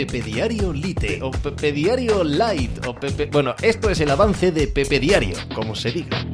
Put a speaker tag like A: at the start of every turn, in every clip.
A: Pepe Diario Lite o Pepe Diario Light o Pepe... Bueno, esto es el avance de Pepe Diario, como se diga.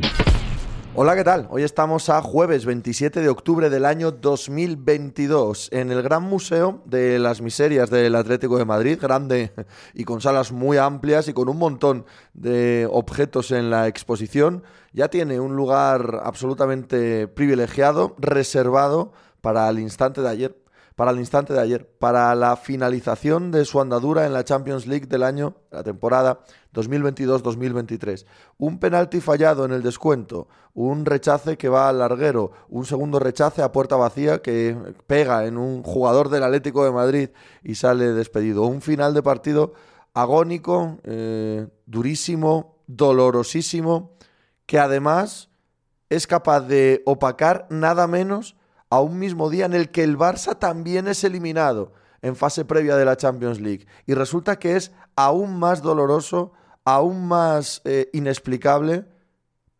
B: Hola, ¿qué tal? Hoy estamos a jueves 27 de octubre del año 2022 en el Gran Museo de las Miserias del Atlético de Madrid, grande y con salas muy amplias y con un montón de objetos en la exposición. Ya tiene un lugar absolutamente privilegiado, reservado para el instante de ayer para el instante de ayer, para la finalización de su andadura en la Champions League del año, la temporada 2022-2023. Un penalti fallado en el descuento, un rechace que va al larguero, un segundo rechace a puerta vacía que pega en un jugador del Atlético de Madrid y sale despedido. Un final de partido agónico, eh, durísimo, dolorosísimo, que además es capaz de opacar nada menos a un mismo día en el que el Barça también es eliminado en fase previa de la Champions League. Y resulta que es aún más doloroso, aún más eh, inexplicable.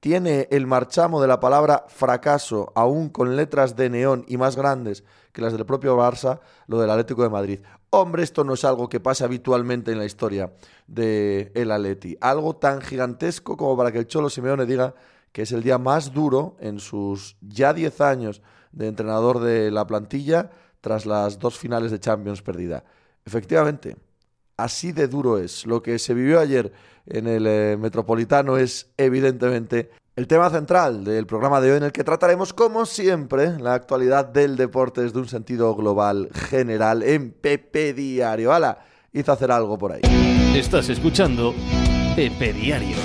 B: Tiene el marchamo de la palabra fracaso, aún con letras de neón y más grandes que las del propio Barça, lo del Atlético de Madrid. Hombre, esto no es algo que pase habitualmente en la historia del el Atleti. Algo tan gigantesco como para que el Cholo Simeone diga que es el día más duro en sus ya 10 años de entrenador de la plantilla tras las dos finales de Champions perdida. Efectivamente, así de duro es. Lo que se vivió ayer en el eh, Metropolitano es evidentemente el tema central del programa de hoy en el que trataremos, como siempre, la actualidad del deporte desde un sentido global general en Pepe Diario. ¡Hala! Hizo hacer algo por ahí.
A: Estás escuchando Pepe Diario.